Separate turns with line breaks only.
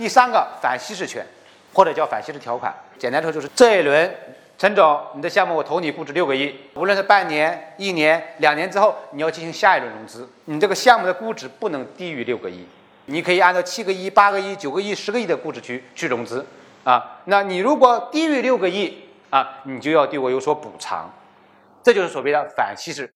第三个反稀释权或者叫反稀释条款。简单说就是这一轮陈总你的项目我投你估值六个亿无论是半年一年两年之后你要进行下一轮融资。你这个项目的估值不能低于六个亿。你可以按照七个亿八个亿九个亿十个亿的估值去去融资。啊那你如果低于六个亿啊你就要对我有所补偿。这就是所谓的反稀释